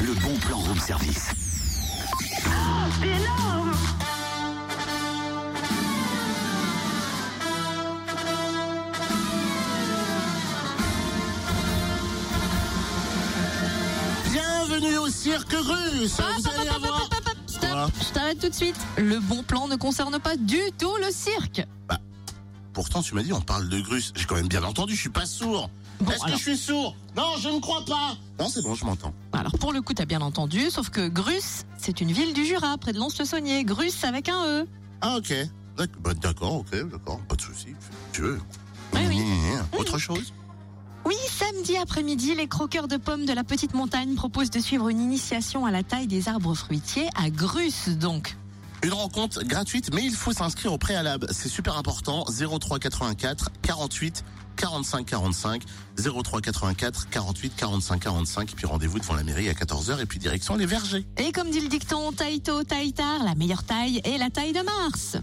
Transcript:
le bon plan room service. C'est énorme Bienvenue au cirque russe. Vous allez avoir. Stop, je t'arrête tout de suite. Le bon plan ne concerne pas du tout le cirque. Pourtant, tu m'as dit, on parle de Grus. J'ai quand même bien entendu, je suis pas sourd. Bon, Est-ce que je suis sourd? Non, je ne crois pas. Non, c'est bon, je m'entends. Alors pour le coup, t'as bien entendu, sauf que Grus, c'est une ville du Jura, près de Lons-le-Saunier. Grus avec un E. Ah, ok. Bah, D'accord, ok, d'accord, pas de souci. Tu veux Oui, oui. Autre chose? Oui, samedi après-midi, les croqueurs de pommes de la petite montagne proposent de suivre une initiation à la taille des arbres fruitiers à Grus, donc. Une rencontre gratuite, mais il faut s'inscrire au préalable. C'est super important. 03 84 48 45 45 03 84 48 45 45 puis rendez-vous devant la mairie à 14h et puis direction les vergers. Et comme dit le dicton, taille tôt, taille tard, la meilleure taille est la taille de Mars.